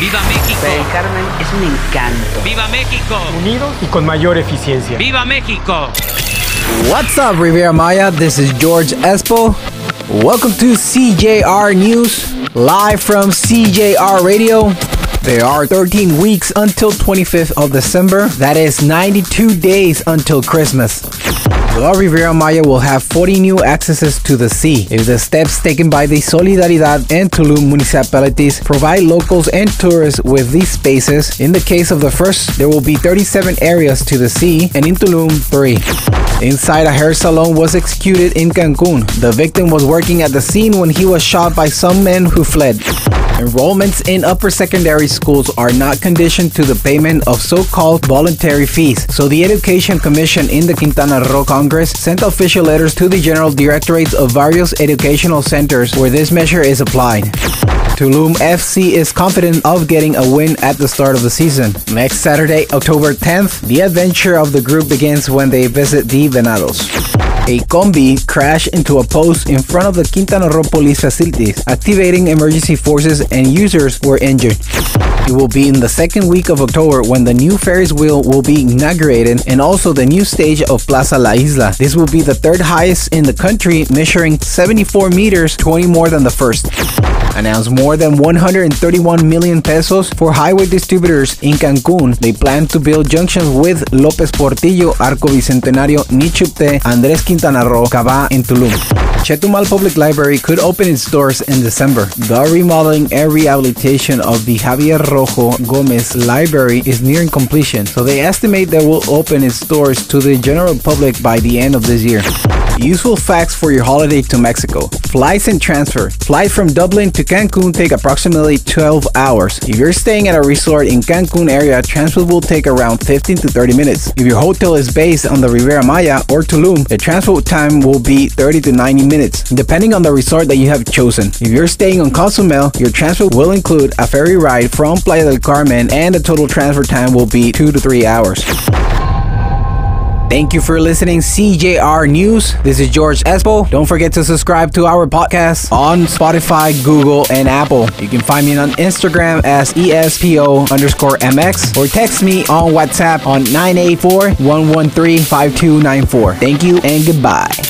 Viva México. Playa del Carmen es un encanto. Viva México. Unidos y con mayor eficiencia. Viva México. What's up, Riviera Maya? This is George Espo. Welcome to CJR News, live from CJR Radio. There are 13 weeks until 25th of December. That is 92 days until Christmas. La Riviera Maya will have 40 new accesses to the sea if the steps taken by the Solidaridad and Tulum municipalities provide locals and tourists with these spaces. In the case of the first, there will be 37 areas to the sea, and in Tulum, 3. Inside a hair salon was executed in Cancun. The victim was working at the scene when he was shot by some men who fled. Enrollments in upper secondary schools are not conditioned to the payment of so-called voluntary fees. So the Education Commission in the Quintana Roo Congress sent official letters to the general directorates of various educational centers where this measure is applied. Tulum FC is confident of getting a win at the start of the season. Next Saturday, October 10th, the adventure of the group begins when they visit the Venados. A combi crashed into a post in front of the Quintana Roo police facilities, activating emergency forces and users were injured. It will be in the second week of October when the new Ferris wheel will be inaugurated and also the new stage of Plaza La Isla. This will be the third highest in the country, measuring 74 meters, 20 more than the first. Announced more than 131 million pesos for highway distributors in Cancun. They plan to build junctions with López Portillo, Arco Bicentenario, Nichupte, Andrés Quintana Roo, Kabah, and Tulum. Chetumal Public Library could open its doors in December. The remodeling and rehabilitation of the Javier Rojo Gomez Library is nearing completion, so they estimate that will open its doors to the general public by the end of this year. Useful facts for your holiday to Mexico. Flights and transfer. Flight from Dublin to Cancun take approximately 12 hours. If you're staying at a resort in Cancun area, transfer will take around 15 to 30 minutes. If your hotel is based on the Riviera Maya or Tulum, the transfer time will be 30 to 90 minutes, depending on the resort that you have chosen. If you're staying on Cozumel, your transfer will include a ferry ride from Playa del Carmen and the total transfer time will be 2 to 3 hours. Thank you for listening, CJR News. This is George Espo. Don't forget to subscribe to our podcast on Spotify, Google, and Apple. You can find me on Instagram as ESPO underscore MX or text me on WhatsApp on 984 113 5294. Thank you and goodbye.